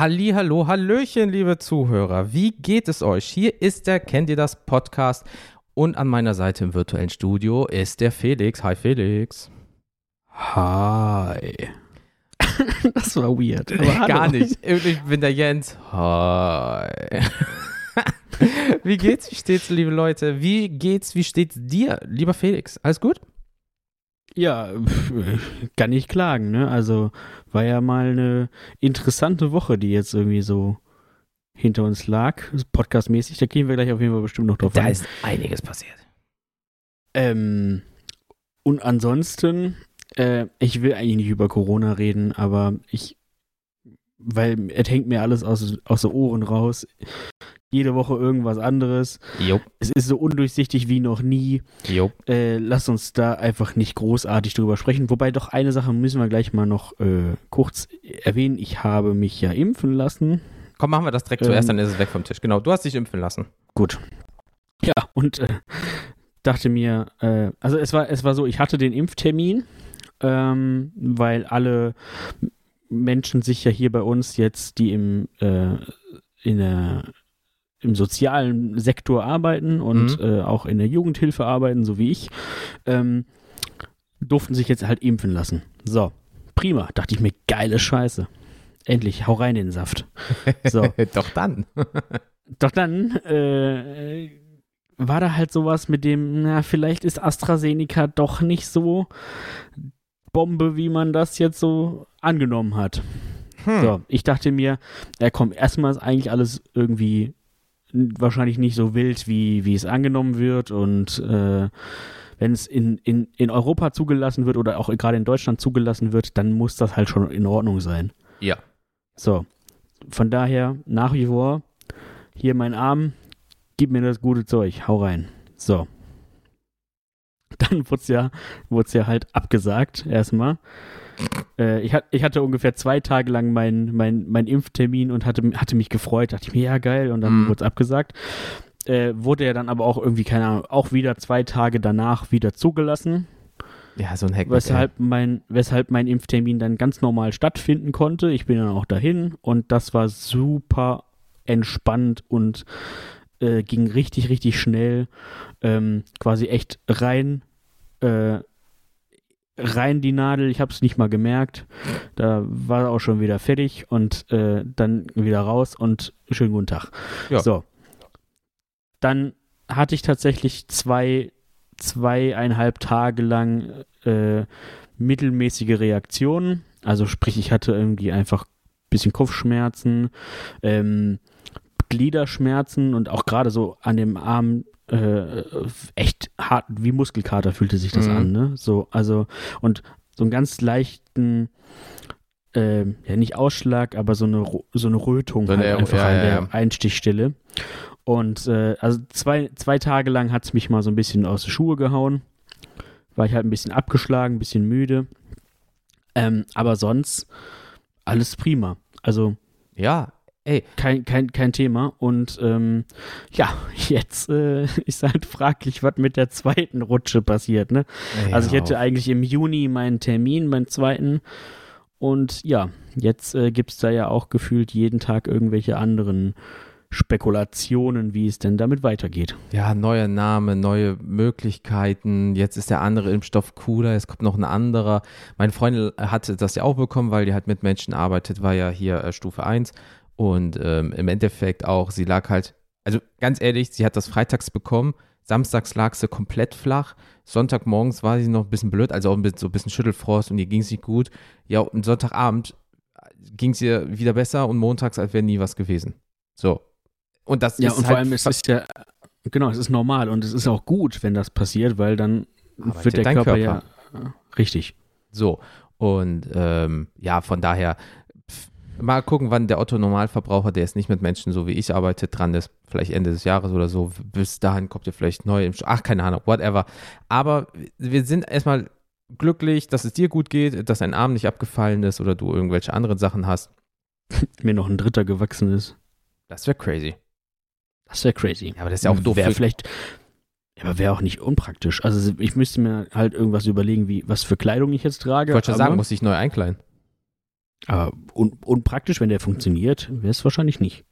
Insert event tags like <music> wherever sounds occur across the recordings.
Halli, hallo, hallöchen, liebe Zuhörer. Wie geht es euch? Hier ist der Kennt ihr das Podcast und an meiner Seite im virtuellen Studio ist der Felix. Hi Felix. Hi. <laughs> das war weird. Gar nicht. Ich bin der Jens. Hi. <laughs> wie geht's? Wie steht's, liebe Leute? Wie geht's? Wie steht's dir, lieber Felix? Alles gut? Ja, <laughs> kann nicht klagen, ne? Also war ja mal eine interessante Woche, die jetzt irgendwie so hinter uns lag, podcastmäßig. Da gehen wir gleich auf jeden Fall bestimmt noch drauf Da ein. ist einiges passiert. Ähm, und ansonsten, äh, ich will eigentlich nicht über Corona reden, aber ich, weil es hängt mir alles aus, aus den Ohren raus jede Woche irgendwas anderes. Jupp. Es ist so undurchsichtig wie noch nie. Jupp. Äh, lass uns da einfach nicht großartig drüber sprechen. Wobei doch eine Sache müssen wir gleich mal noch äh, kurz erwähnen. Ich habe mich ja impfen lassen. Komm, machen wir das direkt ähm, zuerst, dann ist es weg vom Tisch. Genau, du hast dich impfen lassen. Gut. Ja, und äh, dachte mir, äh, also es war, es war so, ich hatte den Impftermin, ähm, weil alle Menschen sich ja hier bei uns jetzt, die im äh, in der im sozialen Sektor arbeiten und mhm. äh, auch in der Jugendhilfe arbeiten, so wie ich, ähm, durften sich jetzt halt impfen lassen. So, prima. Dachte ich mir, geile Scheiße. Endlich, hau rein in den Saft. So. <laughs> Doch dann. <laughs> Doch dann äh, war da halt sowas mit dem, na, vielleicht ist AstraZeneca doch nicht so Bombe, wie man das jetzt so angenommen hat. Hm. So, ich dachte mir, ja komm, erstmal ist eigentlich alles irgendwie wahrscheinlich nicht so wild, wie, wie es angenommen wird. Und äh, wenn es in, in, in Europa zugelassen wird oder auch gerade in Deutschland zugelassen wird, dann muss das halt schon in Ordnung sein. Ja. So. Von daher, nach wie vor, hier mein Arm, gib mir das gute Zeug, hau rein. So. Dann <laughs> wurde es ja, ja halt abgesagt, erstmal. Äh, ich, ich, hatte ungefähr zwei Tage lang meinen mein, mein Impftermin und hatte, hatte mich gefreut. Dachte ich mir, ja, geil. Und dann mhm. wurde es abgesagt. Äh, wurde er dann aber auch irgendwie, keine Ahnung, auch wieder zwei Tage danach wieder zugelassen. Ja, so ein Hack. Weshalb mein, weshalb mein Impftermin dann ganz normal stattfinden konnte. Ich bin dann auch dahin und das war super entspannt und äh, ging richtig, richtig schnell. Ähm, quasi echt rein, äh, rein die Nadel, ich habe es nicht mal gemerkt. Da war er auch schon wieder fertig und äh, dann wieder raus und schönen guten Tag. Ja. So. Dann hatte ich tatsächlich zwei, zweieinhalb Tage lang äh, mittelmäßige Reaktionen. Also sprich, ich hatte irgendwie einfach ein bisschen Kopfschmerzen, ähm, Gliederschmerzen und auch gerade so an dem Arm äh, echt hart, wie Muskelkater fühlte sich das mhm. an, ne? So, also, und so einen ganz leichten, äh, ja, nicht Ausschlag, aber so eine, so eine Rötung so halt eine, einfach ja, an der ja. Einstichstelle. Und äh, also zwei, zwei Tage lang hat es mich mal so ein bisschen aus den Schuhe gehauen. War ich halt ein bisschen abgeschlagen, ein bisschen müde. Ähm, aber sonst alles prima. Also. Ja, Ey. Kein, kein, kein Thema. Und ähm, ja, <laughs> jetzt äh, <laughs> ist halt fraglich, was mit der zweiten Rutsche passiert. Ne? Ja. Also ich hätte eigentlich im Juni meinen Termin, meinen zweiten. Und ja, jetzt äh, gibt es da ja auch gefühlt jeden Tag irgendwelche anderen Spekulationen, wie es denn damit weitergeht. Ja, neuer Name, neue Möglichkeiten. Jetzt ist der andere Impfstoff cooler, es kommt noch ein anderer. Meine Freundin hatte das ja auch bekommen, weil die halt mit Menschen arbeitet, war ja hier äh, Stufe 1 und ähm, im Endeffekt auch, sie lag halt, also ganz ehrlich, sie hat das freitags bekommen, samstags lag sie komplett flach, Sonntagmorgens war sie noch ein bisschen blöd, also auch so ein bisschen Schüttelfrost und ihr ging es nicht gut. Ja, und Sonntagabend ging es ihr wieder besser und montags, als wäre nie was gewesen. So. Und das ja, ist und halt vor allem, es ist ja, genau, es ist normal und es ist auch gut, wenn das passiert, weil dann wird der Körper, Körper, ja richtig. So. Und ähm, ja, von daher, Mal gucken, wann der Otto-Normalverbraucher, der jetzt nicht mit Menschen so wie ich arbeitet, dran ist. Vielleicht Ende des Jahres oder so. Bis dahin kommt ihr vielleicht neu im Ach, keine Ahnung, whatever. Aber wir sind erstmal glücklich, dass es dir gut geht, dass dein Arm nicht abgefallen ist oder du irgendwelche anderen Sachen hast. <laughs> Mir noch ein Dritter gewachsen ist. Das wäre crazy. Das wäre crazy. Ja, aber das ist ja auch doof. Wäre vielleicht, aber wäre auch nicht unpraktisch. Also ich müsste mir halt irgendwas überlegen, wie was für Kleidung ich jetzt trage. Ich wollte schon sagen, muss ich neu einkleiden. Aber un unpraktisch, wenn der funktioniert, wäre es wahrscheinlich nicht.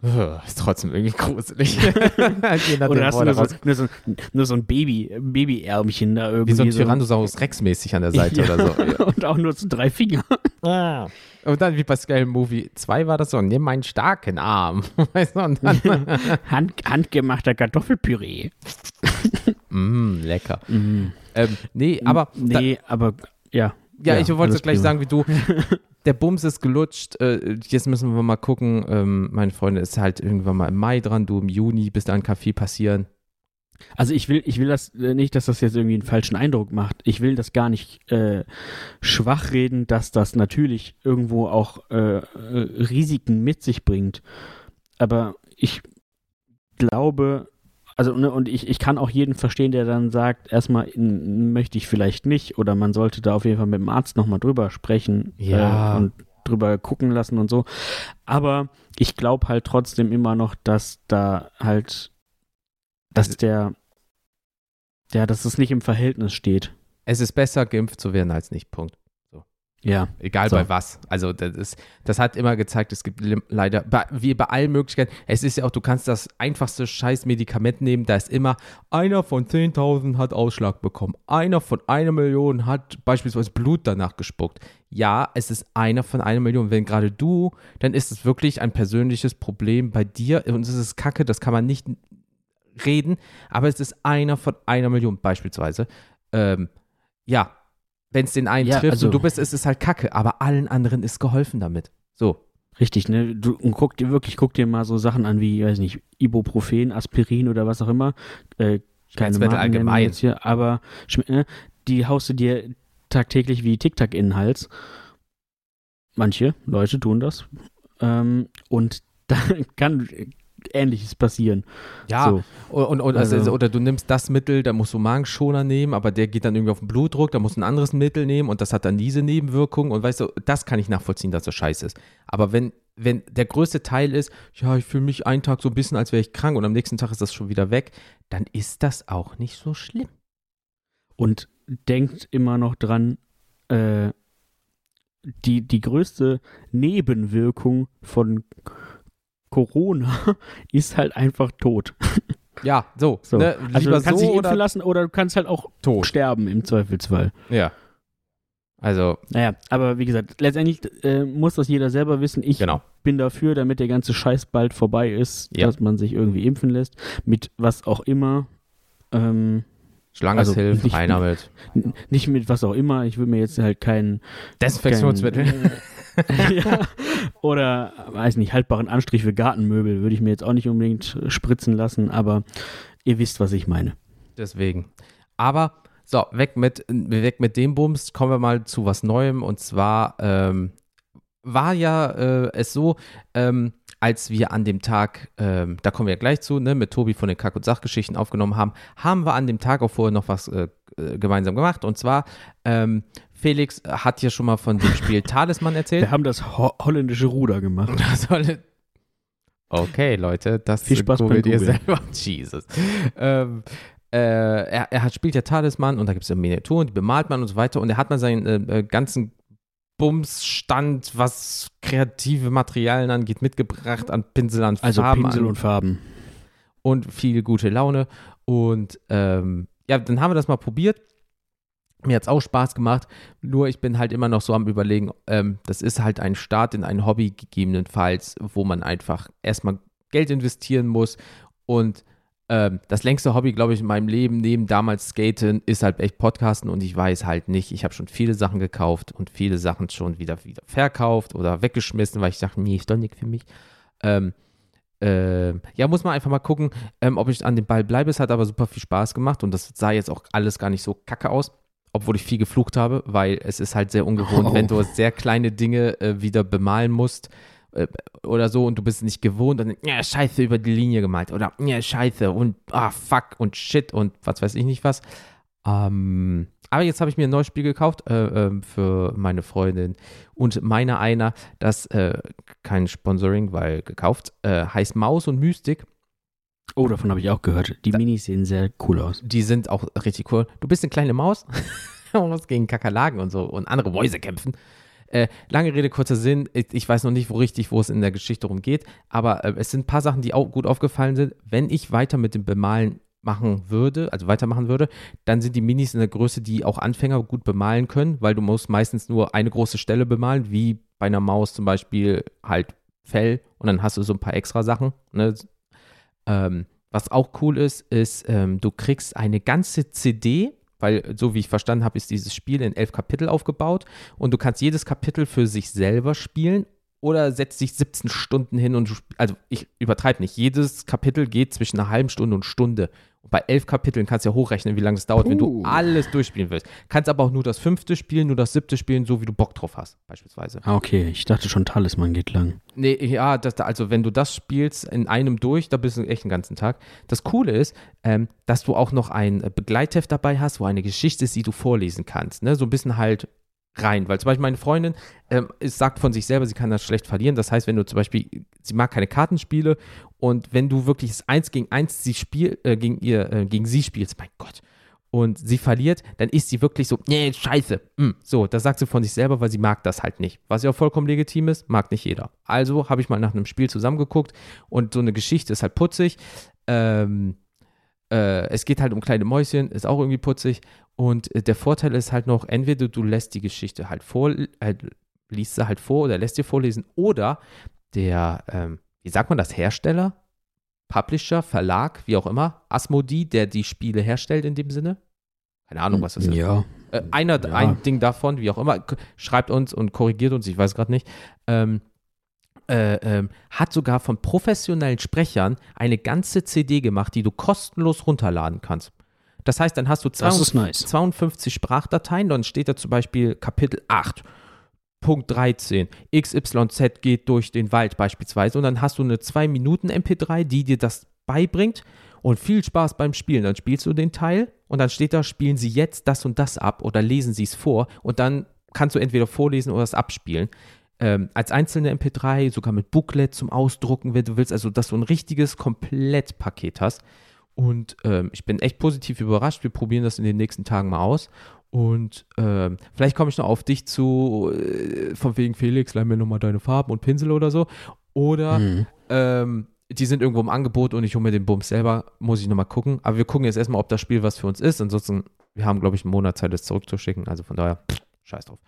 <laughs> Ist trotzdem irgendwie gruselig. <laughs> Oder hast du nur so, nur so, nur so ein Baby, Babyärmchen da irgendwie. Wie so ein Tyrannosaurus Rex mäßig an der Seite <laughs> Ja. oder so. Ja. Und auch nur so drei Finger. Und dann wie bei Scale Movie 2 war das so, nimm meinen starken Arm. Weißt du, und dann, Hand, handgemachter Kartoffelpüree. mm, lecker. Mhm. Ähm, nee, aber da, Nee, aber ja. Ja, ich wollte alles gleich prima. sagen wie du. <laughs> Der Bums ist gelutscht. Äh, jetzt müssen wir mal gucken. Ähm, meine Freunde ist halt irgendwann mal im Mai dran, du im Juni, bis da ein Kaffee passieren. Also ich will, ich will das äh, nicht, dass das jetzt irgendwie einen falschen Eindruck macht. Ich will das gar nicht äh, schwach reden, dass das natürlich irgendwo auch äh, äh, Risiken mit sich bringt. Aber ich glaube, also ne, und ich, ich kann auch jeden verstehen, der dann sagt, erstmal möchte ich vielleicht nicht oder man sollte da auf jeden Fall mit dem Arzt nochmal drüber sprechen Ja. äh, und drüber gucken lassen und so. Aber ich glaube halt trotzdem immer noch, dass da halt, dass der, ja, dass es nicht im Verhältnis steht. Es ist besser, geimpft zu werden als nicht. Punkt. Ja. Egal So. bei was. Also das ist, das hat immer gezeigt, es gibt leider, bei, wie bei allen Möglichkeiten, es ist ja auch, du kannst das einfachste scheiß Medikament nehmen, da ist immer, einer von 10.000 hat Ausschlag bekommen, einer von einer Million hat beispielsweise Blut danach gespuckt. Ja, es ist einer von einer Million. Wenn gerade du, dann ist es wirklich ein persönliches Problem bei dir und es ist kacke, das kann man nicht reden, aber es ist einer von einer Million beispielsweise. Ähm, ja, wenn es den einen Ja, trifft also- und du bist, ist es halt kacke, aber allen anderen ist geholfen damit. So. Richtig, ne? Du, und guck dir wirklich, guck dir mal so Sachen an wie, weiß nicht, Ibuprofen, Aspirin oder was auch immer. Äh, keine Marken allgemein. jetzt hier, aber ne? die haust du dir tagtäglich wie Tic-Tac in den Hals. Manche Leute tun das. Ähm, und <laughs> da kann Ähnliches passieren. Ja, So. und, und, also, Also- oder du nimmst das Mittel, da musst du Magenschoner nehmen, aber der geht dann irgendwie auf den Blutdruck, da musst du ein anderes Mittel nehmen und das hat dann diese Nebenwirkungen und weißt du, das kann ich nachvollziehen, dass das scheiße ist. Aber wenn, wenn der größte Teil ist, ja, ich fühle mich einen Tag so ein bisschen, als wäre ich krank und am nächsten Tag ist das schon wieder weg, dann ist das auch nicht so schlimm. Und denkt immer noch dran, äh, die, die größte Nebenwirkung von Corona <laughs> ist halt einfach tot. Ja, so. So. Ne? also du kannst so dich impfen oder lassen oder du kannst halt auch tot. sterben im Zweifelsfall. Ja. Also, Naja, aber wie gesagt, letztendlich äh, muss das jeder selber wissen. Ich genau. bin dafür, damit der ganze Scheiß bald vorbei ist, Ja. dass man sich irgendwie impfen lässt, mit was auch immer. Ähm, Schlange Also, hilft, nicht- rein damit. <laughs> nicht mit was auch immer. Ich will mir jetzt halt keinen Desinfektionsmittel. keinen- <laughs> ja, oder, weiß nicht, haltbaren Anstrich für Gartenmöbel würde ich mir jetzt auch nicht unbedingt spritzen lassen, aber ihr wisst, was ich meine. Deswegen. Aber, so, weg mit, weg mit dem Bums, kommen wir mal zu was Neuem. Und zwar ähm, war ja äh, es so, ähm, als wir an dem Tag, ähm, da kommen wir ja gleich zu, ne, mit Tobi von den Kack- und Sachgeschichten aufgenommen haben, haben wir an dem Tag auch vorher noch was äh, äh, gemeinsam gemacht. Und zwar, ähm, Felix hat ja schon mal von dem Spiel <laughs> Talisman erzählt. Wir haben das ho holländische Ruder gemacht. <laughs> Das soll- Okay, Leute, das Viel Spaß googelt ihr selber. <laughs> Jesus. Ähm, äh, er, er hat, spielt ja Talisman und da gibt es ja Miniaturen, die bemalt man und so weiter. Und er hat mal seinen äh, äh, ganzen Bumsstand, was kreative Materialien angeht, mitgebracht an Pinsel, an Also Farben Pinsel an, und Farben. und viel gute Laune. Und ähm, ja, dann haben wir das mal probiert. Mir hat es auch Spaß gemacht, nur ich bin halt immer noch so am Überlegen, ähm, das ist halt ein Start in ein Hobby gegebenenfalls, wo man einfach erstmal Geld investieren muss und ähm, das längste Hobby, glaube ich, in meinem Leben neben damals Skaten ist halt echt Podcasten und ich weiß halt nicht, ich habe schon viele Sachen gekauft und viele Sachen schon wieder, wieder verkauft oder weggeschmissen, weil ich dachte, nee, ist doch nicht für mich. Ähm, ähm, ja, muss man einfach mal gucken, ähm, ob ich an dem Ball bleibe. Es hat aber super viel Spaß gemacht und das sah jetzt auch alles gar nicht so kacke aus, obwohl ich viel geflucht habe, weil es ist halt sehr ungewohnt, Oh. wenn du sehr kleine Dinge äh, wieder bemalen musst äh, oder so und du bist nicht gewohnt und ja, scheiße über die Linie gemalt oder ja, scheiße und ah, fuck und shit und was weiß ich nicht was. Ähm, aber jetzt habe ich mir ein neues Spiel gekauft äh, ähm, für meine Freundin und meiner einer, das äh, kein Sponsoring, weil gekauft, äh, heißt Maus und Mystik. Oh, davon habe ich auch gehört. Die Minis sehen sehr cool aus. Die sind auch richtig cool. Du bist eine kleine Maus, <laughs> du musst gegen Kakerlaken und so und andere Mäuse kämpfen. Äh, lange Rede, kurzer Sinn. Ich, ich, weiß noch nicht, wo richtig, wo es in der Geschichte darum geht, aber äh, es sind ein paar Sachen, die auch gut aufgefallen sind. Wenn ich weiter mit dem Bemalen machen würde, also weitermachen würde, dann sind die Minis in der Größe, die auch Anfänger gut bemalen können, weil du musst meistens nur eine große Stelle bemalen, wie bei einer Maus zum Beispiel halt Fell und dann hast du so ein paar extra Sachen. Ne? Ähm, was auch cool ist, ist, ähm, du kriegst eine ganze CD, weil so wie ich verstanden habe, ist dieses Spiel in elf Kapitel aufgebaut und du kannst jedes Kapitel für sich selber spielen oder setzt dich 17 Stunden hin und also ich übertreibe nicht, jedes Kapitel geht zwischen einer halben Stunde und Stunde bei elf Kapiteln kannst du ja hochrechnen, wie lange es dauert, Puh. wenn du alles durchspielen willst. Kannst aber auch nur das fünfte spielen, nur das siebte spielen, so wie du Bock drauf hast, beispielsweise. Ah, okay. Ich dachte schon, Talisman geht lang. Nee, ja, das, also wenn du das spielst in einem durch, da bist du echt den ganzen Tag. Das Coole ist, ähm, dass du auch noch ein Begleitheft dabei hast, wo eine Geschichte ist, die du vorlesen kannst. Ne? So ein bisschen halt rein. Weil zum Beispiel meine Freundin ähm, sagt von sich selber, sie kann das schlecht verlieren. Das heißt, wenn du zum Beispiel, sie mag keine Kartenspiele und wenn du wirklich das Eins gegen Eins sie spiel, äh, gegen ihr, äh, gegen sie spielst, mein Gott, und sie verliert, dann ist sie wirklich so, nee, scheiße. Mm. So, das sagt sie von sich selber, weil sie mag das halt nicht. Was ja auch vollkommen legitim ist, mag nicht jeder. Also habe ich mal nach einem Spiel zusammengeguckt und so eine Geschichte ist halt putzig. Ähm, äh, es geht halt um kleine Mäuschen, ist auch irgendwie putzig. Und äh, der Vorteil ist halt noch, entweder du lässt die Geschichte halt vor, äh, liest sie halt vor oder lässt dir vorlesen, oder der, ähm, wie sagt man das, Hersteller, Publisher, Verlag, wie auch immer, Asmodee, der die Spiele herstellt in dem Sinne. Keine Ahnung, was das ist. Ja. Äh, einer, ja. ein Ding davon, wie auch immer, schreibt uns und korrigiert uns, ich weiß gerade nicht. Ähm, äh, ähm, hat sogar von professionellen Sprechern eine ganze CD gemacht, die du kostenlos runterladen kannst. Das heißt, dann hast du 52, nice. 52 Sprachdateien, dann steht da zum Beispiel Kapitel 8. Punkt 13. XYZ geht durch den Wald beispielsweise und dann hast du eine 2 Minuten MP3, die dir das beibringt und viel Spaß beim Spielen. Dann spielst du den Teil und dann steht da, spielen Sie jetzt das und das ab oder lesen Sie es vor und dann kannst du entweder vorlesen oder es abspielen. Ähm, als einzelne MP3, sogar mit Booklet zum Ausdrucken, wenn du willst, also dass du ein richtiges Komplettpaket hast. Und ähm, ich bin echt positiv überrascht. Wir probieren das in den nächsten Tagen mal aus. Und ähm, vielleicht komme ich noch auf dich zu, äh, von wegen Felix, leih mir nochmal deine Farben und Pinsel oder so. Oder mhm. ähm, die sind irgendwo im Angebot und ich hole mir den Bums selber, muss ich nochmal gucken. Aber wir gucken jetzt erstmal, ob das Spiel was für uns ist. Ansonsten, wir haben, glaube ich, einen Monat Zeit, das zurückzuschicken. Also von daher, pff, scheiß drauf.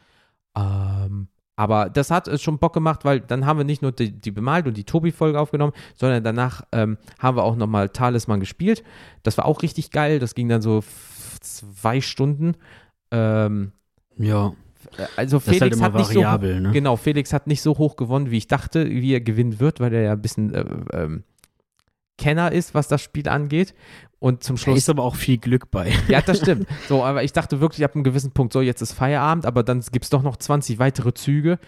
Ähm, aber das hat schon Bock gemacht, weil dann haben wir nicht nur die, die bemalt und die Tobi-Folge aufgenommen, sondern danach ähm, haben wir auch nochmal Talisman gespielt. Das war auch richtig geil. Das ging dann so zwei Stunden. Ähm, ja. Also das Felix halt hat nicht so ne? genau Felix hat nicht so hoch gewonnen, wie ich dachte, wie er gewinnen wird, weil er ja ein bisschen äh, ähm, Kenner ist, was das Spiel angeht. Und zum Schluss. Da ist aber auch viel Glück bei. Ja, das <laughs> stimmt. So, aber ich dachte wirklich ab einem gewissen Punkt, so, jetzt ist Feierabend, aber dann gibt es doch noch 20 weitere Züge.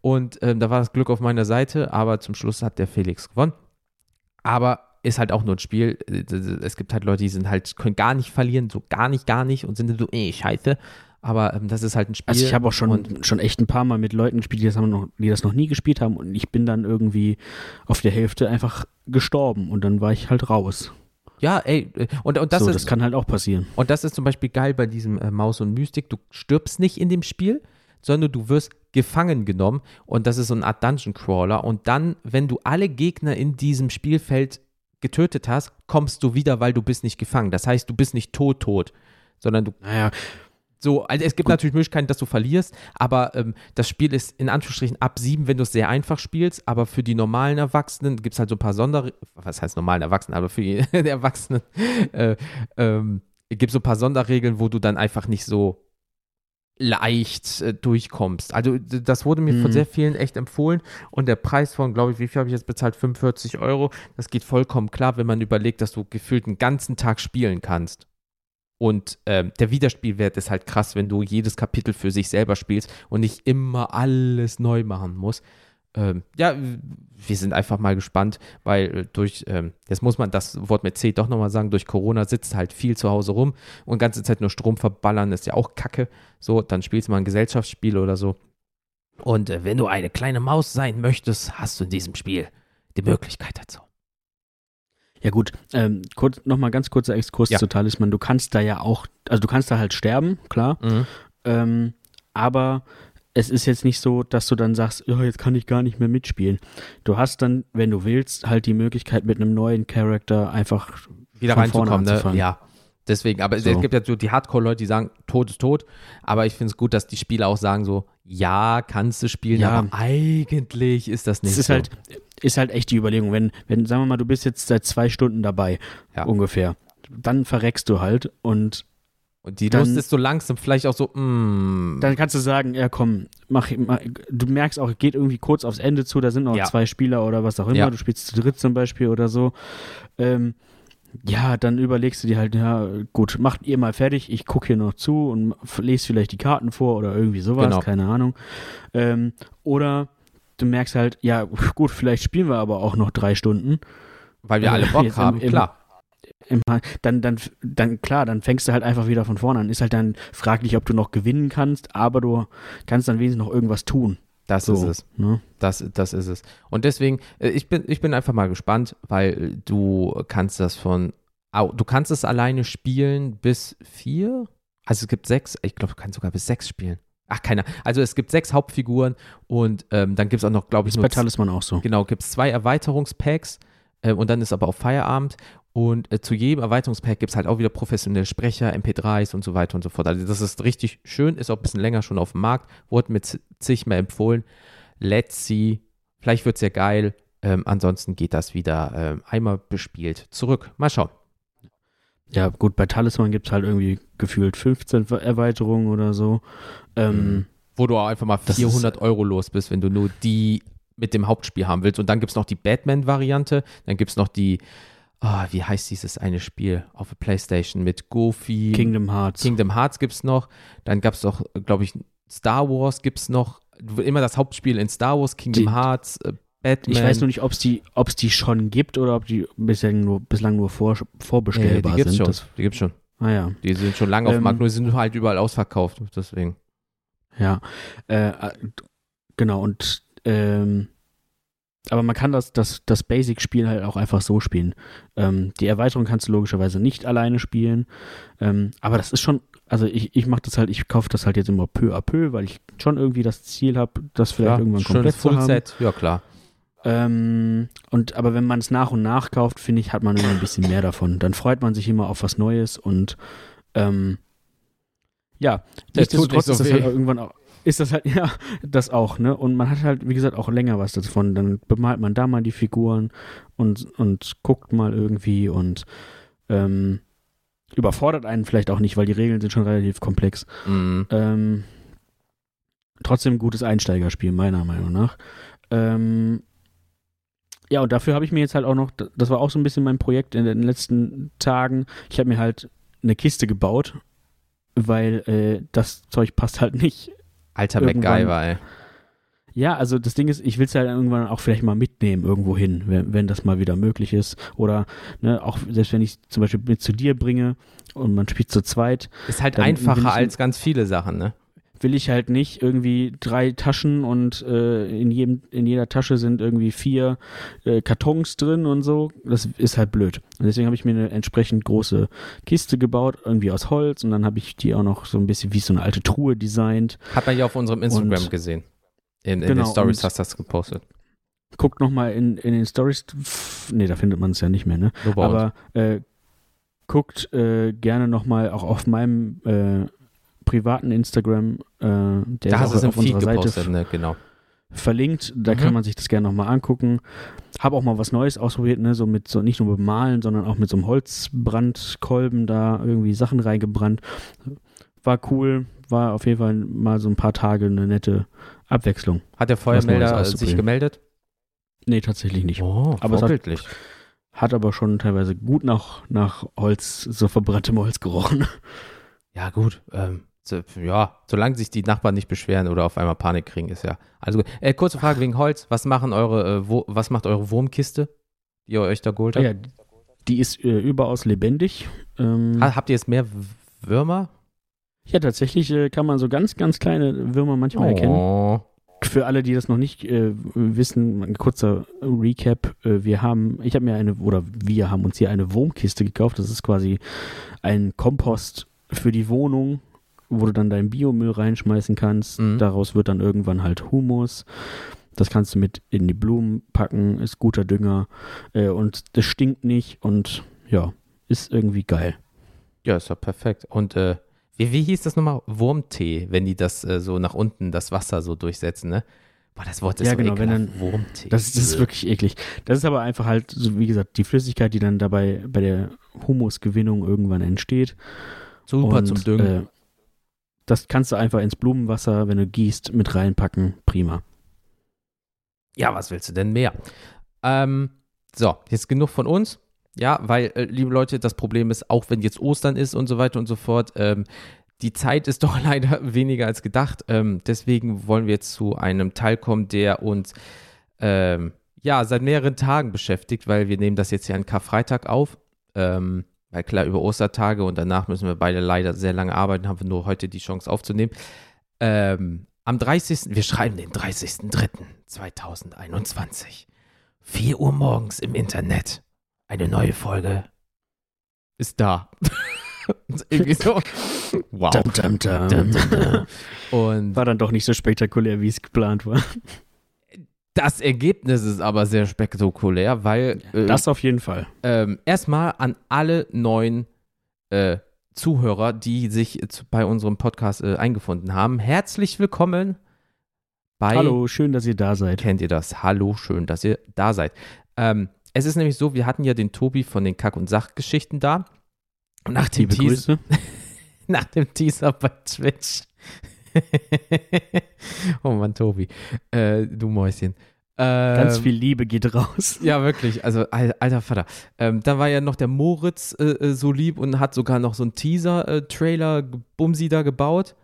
Und ähm, da war das Glück auf meiner Seite, aber zum Schluss hat der Felix gewonnen. Aber ist halt auch nur ein Spiel. Es gibt halt Leute, die sind halt, können gar nicht verlieren, so gar nicht, gar nicht und sind so, eh, scheiße. Aber ähm, das ist halt ein Spiel. Also ich habe auch schon, schon echt ein paar Mal mit Leuten gespielt, die das, haben noch, die das noch nie gespielt haben und ich bin dann irgendwie auf der Hälfte einfach gestorben und dann war ich halt raus. Ja, ey, und, und das so, ist. Das kann halt auch passieren. Und das ist zum Beispiel geil bei diesem äh, Maus und Mystik. Du stirbst nicht in dem Spiel, sondern du wirst gefangen genommen und das ist so eine Art Dungeon Crawler. Und dann, wenn du alle Gegner in diesem Spielfeld getötet hast, kommst du wieder, weil du bist nicht gefangen. Das heißt, du bist nicht tot, tot, sondern du. Naja, so, also es gibt Gut. natürlich Möglichkeiten, dass du verlierst, aber ähm, das Spiel ist in Anführungsstrichen ab sieben, wenn du es sehr einfach spielst, aber für die normalen Erwachsenen gibt es halt so ein paar Sonder, was heißt normalen Erwachsenen, aber für die, <laughs> die Erwachsenen äh, ähm, gibt es so ein paar Sonderregeln, wo du dann einfach nicht so leicht äh, durchkommst. Also das wurde mir mhm. von sehr vielen echt empfohlen und der Preis von, glaube ich, wie viel habe ich jetzt bezahlt? 45 Euro. Das geht vollkommen klar, wenn man überlegt, dass du gefühlt einen ganzen Tag spielen kannst. Und ähm, der Wiederspielwert ist halt krass, wenn du jedes Kapitel für sich selber spielst und nicht immer alles neu machen musst. Ähm, ja, wir sind einfach mal gespannt, weil äh, durch, ähm, jetzt muss man das Wort mit C doch nochmal sagen, durch Corona sitzt halt viel zu Hause rum und ganze Zeit nur Strom verballern ist ja auch kacke. So, dann spielst du mal ein Gesellschaftsspiel oder so. Und äh, wenn du eine kleine Maus sein möchtest, hast du in diesem Spiel die Möglichkeit dazu. Ja gut, ähm, kurz, nochmal ganz kurzer Exkurs ja. zu Talisman. Du kannst da ja auch, also du kannst da halt sterben, klar. Mhm. Ähm, aber es ist jetzt nicht so, dass du dann sagst, oh, jetzt kann ich gar nicht mehr mitspielen. Du hast dann, wenn du willst, halt die Möglichkeit mit einem neuen Charakter einfach wieder reinzukommen. Ne? Ja, deswegen. Aber so. es gibt ja so die Hardcore-Leute, die sagen, Tod ist tot. Aber ich finde es gut, dass die Spieler auch sagen so, ja, kannst du spielen, ja. aber eigentlich ist das nicht es ist so. Halt, ist halt echt die Überlegung. Wenn, wenn, sagen wir mal, du bist jetzt seit zwei Stunden dabei, ja. ungefähr, dann verreckst du halt und und die dann, Lust ist so langsam, vielleicht auch so, mm. Dann kannst du sagen, ja komm, mach, mach, du merkst auch, geht irgendwie kurz aufs Ende zu, da sind noch ja. zwei Spieler oder was auch immer, ja. du spielst zu dritt zum Beispiel oder so. Ähm, ja, dann überlegst du dir halt, ja, gut, macht ihr mal fertig, ich gucke hier noch zu und lese vielleicht die Karten vor oder irgendwie sowas, genau. keine Ahnung. Ähm, oder du merkst halt, ja, gut, vielleicht spielen wir aber auch noch drei Stunden. Weil wir alle Bock haben, im, klar dann, dann, dann, klar, dann fängst du halt einfach wieder von vorne an. Ist halt dann fraglich, ob du noch gewinnen kannst, aber du kannst dann wenigstens noch irgendwas tun. Das so, ist es. Ne? Das, das ist es. Und deswegen, äh, ich bin, ich bin einfach mal gespannt, weil du kannst das von, du kannst es alleine spielen bis vier. Also es gibt sechs, ich glaube, du kannst sogar bis sechs spielen. Ach, keiner. Also es gibt sechs Hauptfiguren und ähm, dann gibt es auch noch, glaube ich, das bei Talisman auch so. Genau, gibt es zwei Erweiterungspacks äh, und dann ist aber auch Feierabend und äh, zu jedem Erweiterungspack gibt es halt auch wieder professionelle Sprecher, MP3s und so weiter und so fort. Also das ist richtig schön, ist auch ein bisschen länger schon auf dem Markt, wurde mit zig mehr empfohlen. Let's see. Vielleicht wird es ja geil. Ähm, ansonsten geht das wieder ähm, einmal bespielt zurück. Mal schauen. Ja, gut, bei Talisman gibt es halt irgendwie gefühlt 15 Erweiterungen oder so. Ähm, mhm. Wo du auch einfach mal 400 Euro los bist, wenn du nur die mit dem Hauptspiel haben willst. Und dann gibt es noch die Batman-Variante, dann gibt es noch die oh, wie heißt dieses eine Spiel auf der Playstation mit Goofy? Kingdom Hearts. Kingdom Hearts gibt es noch. Dann gab es doch, glaube ich, Star Wars gibt es noch. Immer das Hauptspiel in Star Wars, Kingdom die, Hearts, äh, Batman. Ich weiß nur nicht, ob es die, die schon gibt oder ob die bislang nur, bislang nur vor, vorbestellbar ja, die sind. Schon. die gibt es schon. Ah ja. Die sind schon lange ähm, auf dem ähm, Markt, nur sind halt überall ausverkauft, deswegen. Ja, äh, äh genau, und ähm, aber man kann das, das, das Basic-Spiel halt auch einfach so spielen. Ähm, die Erweiterung kannst du logischerweise nicht alleine spielen. Ähm, aber das ist schon, also ich, ich mache das halt, ich kaufe das halt jetzt immer peu à peu, weil ich schon irgendwie das Ziel habe, das vielleicht ja, irgendwann komplett zu haben. Set. Ja, klar. Ähm, und aber wenn man es nach und nach kauft, finde ich, hat man immer ein bisschen mehr davon. Dann freut man sich immer auf was Neues und ähm, ja, nichtsdestotrotz so ist das halt irgendwann auch, ist das halt, <laughs> ja, das auch, ne? Und man hat halt, wie gesagt, auch länger was davon. Dann bemalt man da mal die Figuren und, und guckt mal irgendwie und ähm, überfordert einen vielleicht auch nicht, weil die Regeln sind schon relativ komplex. Mhm. Ähm, trotzdem ein gutes Einsteigerspiel, meiner Meinung nach. Ähm, ja, und dafür habe ich mir jetzt halt auch noch, das war auch so ein bisschen mein Projekt in den letzten Tagen. Ich habe mir halt eine Kiste gebaut, weil äh, das Zeug passt halt nicht Alter MacGyver, ey. Ja, also das Ding ist, ich will es ja halt irgendwann auch vielleicht mal mitnehmen irgendwo hin, wenn, wenn das mal wieder möglich ist. Oder ne, auch selbst wenn ich zum Beispiel mit zu dir bringe und man spielt zu zweit. Ist halt einfacher als ganz viele Sachen, ne? Will ich halt nicht irgendwie drei Taschen und äh, in, jedem, in jeder Tasche sind irgendwie vier äh, Kartons drin und so. Das ist halt blöd. Und deswegen habe ich mir eine entsprechend große Kiste gebaut, irgendwie aus Holz und dann habe ich die auch noch so ein bisschen wie so eine alte Truhe designt. Hat man ja auf unserem Instagram und, gesehen. In, in genau, den Stories hast du das gepostet. Guckt nochmal in, in den Stories. Nee, da findet man es ja nicht mehr, ne? Aber äh, guckt äh, gerne nochmal auch auf meinem äh, privaten Instagram, äh, der da ist auch auf unserer Seite ne? genau. verlinkt. Da mhm. kann man sich das gerne nochmal angucken. Habe auch mal was Neues ausprobiert, ne? so mit so nicht nur mit Malen, sondern auch mit so einem Holzbrandkolben da irgendwie Sachen reingebrannt. War cool, war auf jeden Fall mal so ein paar Tage eine nette Abwechslung. Hat der Feuermelder sich gemeldet? Nee, tatsächlich nicht. Oh, aber vorbildlich. Hat, hat aber schon teilweise gut nach, nach Holz, so verbranntem Holz gerochen. Ja, gut. Ähm, ja, solange sich die Nachbarn nicht beschweren oder auf einmal Panik kriegen, ist ja also äh, kurze Frage wegen Holz. Was machen eure, äh, wo, was macht eure Wurmkiste, die ihr euch da geholt habt? Ja, die ist äh, überaus lebendig. Ähm, ha, habt ihr jetzt mehr Würmer? Ja, tatsächlich äh, kann man so ganz, ganz kleine Würmer manchmal oh. erkennen. Für alle, die das noch nicht äh, wissen, ein kurzer Recap. Äh, wir haben, ich habe mir eine, oder wir haben uns hier eine Wurmkiste gekauft. Das ist quasi ein Kompost für die Wohnung wo du dann deinen Biomüll reinschmeißen kannst. Mhm. Daraus wird dann irgendwann halt Humus. Das kannst du mit in die Blumen packen, ist guter Dünger äh, und das stinkt nicht und ja, ist irgendwie geil. Ja, ist ja perfekt. Und äh, wie, wie hieß das nochmal? Wurmtee, wenn die das äh, so nach unten, das Wasser so durchsetzen, ne? Boah, das Wort ist Ja, so genau, wenn dann- Wurmtee. Das, das ist wirklich eklig. Das ist aber einfach halt, so wie gesagt, die Flüssigkeit, die dann dabei bei der Humusgewinnung irgendwann entsteht. super und, zum Düngen. Das kannst du einfach ins Blumenwasser, wenn du gießt, mit reinpacken. Prima. Ja, was willst du denn mehr? Ähm, so, jetzt genug von uns. Ja, weil, äh, liebe Leute, das Problem ist, auch wenn jetzt Ostern ist und so weiter und so fort, ähm, die Zeit ist <laughs> doch leider weniger als gedacht. Ähm, deswegen wollen wir jetzt zu einem Teil kommen, der uns ähm, ja seit mehreren Tagen beschäftigt, weil wir nehmen das jetzt hier an Karfreitag auf. Ähm, weil klar, über Ostertage und danach müssen wir beide leider sehr lange arbeiten, haben wir nur heute die Chance aufzunehmen. Ähm, am 30. Wir schreiben den 30.03.2021. 4 Uhr morgens im Internet. Eine neue Folge ist da. <laughs> Irgendwie so. Wow. Dum, dum, dum. Und War dann doch nicht so spektakulär, wie es geplant war. Das Ergebnis ist aber sehr spektakulär, weil äh, Das auf jeden Fall. ähm, erstmal an alle neuen äh, Zuhörer, die sich bei unserem Podcast äh, eingefunden haben. Herzlich willkommen bei Hallo, schön, dass ihr da seid. Kennt ihr das? Hallo, schön, dass ihr da seid. Ähm, es ist nämlich so, wir hatten ja den Tobi von den Kack- und Sachgeschichten da. Nach dem, Teaser, <laughs> nach dem Teaser bei Twitch. <laughs> oh Mann, Tobi. Äh, du Mäuschen. Ganz Ähm, viel Liebe geht raus. Ja, wirklich. Also, al- alter Vater. Ähm, da war ja noch der Moritz äh, äh, so lieb und hat sogar noch so einen Teaser-Trailer, Bumsi da gebaut.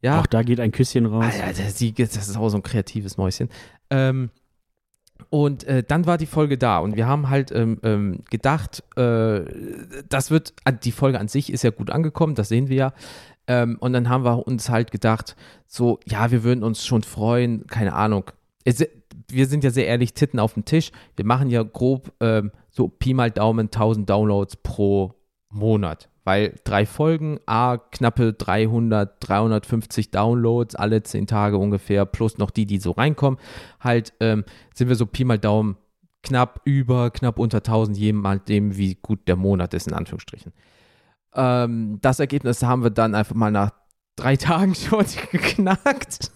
Ja. Auch da geht ein Küsschen raus. Alter, das ist auch so ein kreatives Mäuschen. Ähm, und äh, dann war die Folge da und wir haben halt ähm, ähm, gedacht, äh, das wird, äh, die Folge an sich ist ja gut angekommen, das sehen wir ja. Ähm, und dann haben wir uns halt gedacht, so, ja, wir würden uns schon freuen, keine Ahnung. Es, wir sind ja sehr ehrlich, Titten auf dem Tisch. Wir machen ja grob ähm, so Pi mal Daumen 1000 Downloads pro Monat. Weil drei Folgen, A, knappe 300, 350 Downloads alle zehn Tage ungefähr, plus noch die, die so reinkommen, halt ähm, sind wir so Pi mal Daumen knapp über, knapp unter 1000, je nachdem, wie gut der Monat ist, in Anführungsstrichen. Ähm, das Ergebnis haben wir dann einfach mal nach drei <laughs> Tagen schon geknackt.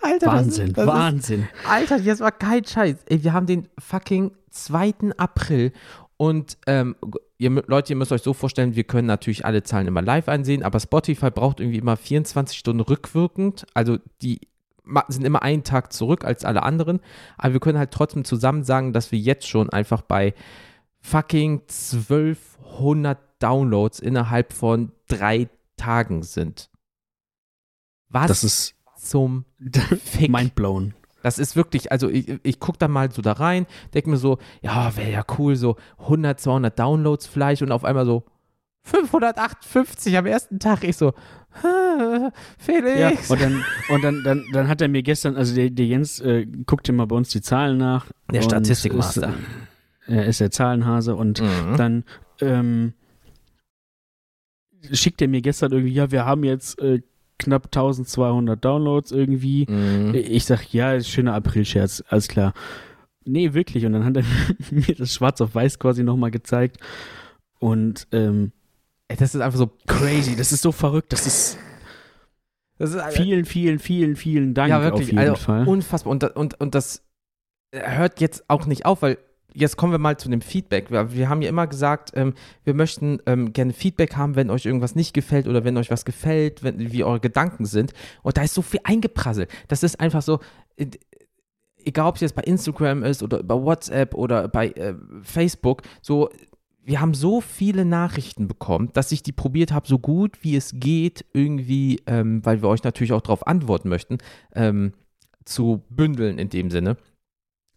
Alter, Wahnsinn, das ist, das Wahnsinn. Ist, Alter, das war kein Scheiß. Ey, wir haben den fucking 2. April und ähm, ihr, Leute, ihr müsst euch so vorstellen, wir können natürlich alle Zahlen immer live einsehen, aber Spotify braucht irgendwie immer 24 Stunden rückwirkend. Also die sind immer einen Tag zurück als alle anderen. Aber wir können halt trotzdem zusammen sagen, dass wir jetzt schon einfach bei fucking 1200 Downloads innerhalb von drei Tagen sind. Was Das ist zum Fick? mindblown. Das ist wirklich, also ich, ich gucke da mal so da rein, denke mir so, ja, wäre ja cool, so 100, 200 Downloads vielleicht und auf einmal so 558 am ersten Tag. Ich so, Ja, Felix. und dann, und dann, dann, dann hat er mir gestern, also der, der Jens äh, guckte mal bei uns die Zahlen nach. Der Statistikmaster. Ist, äh, er ist der Zahlenhase und Mhm. dann ähm, schickt er mir gestern irgendwie, ja, wir haben jetzt äh, knapp 1200 Downloads irgendwie. Mhm. Ich sag, ja, ist schöner April-Scherz, alles klar. Nee, wirklich. Und dann hat er <laughs> mir das schwarz auf weiß quasi nochmal gezeigt. Und ähm, Ey, Das ist einfach so crazy, das ist so verrückt, das ist Das ist vielen, vielen, vielen, vielen Dank ja, wirklich, auf jeden also Fall. unfassbar. Und, und, und das hört jetzt auch nicht auf, weil jetzt kommen wir mal zu dem Feedback. Wir, wir haben ja immer gesagt, ähm, wir möchten ähm, gerne Feedback haben, wenn euch irgendwas nicht gefällt oder wenn euch was gefällt, wenn, wie eure Gedanken sind. Und da ist so viel eingeprasselt. Das ist einfach so, äh, egal ob es jetzt bei Instagram ist oder bei WhatsApp oder bei äh, Facebook, so wir haben so viele Nachrichten bekommen, dass ich die probiert habe, so gut wie es geht, irgendwie, ähm, weil wir euch natürlich auch darauf antworten möchten, ähm, zu bündeln in dem Sinne.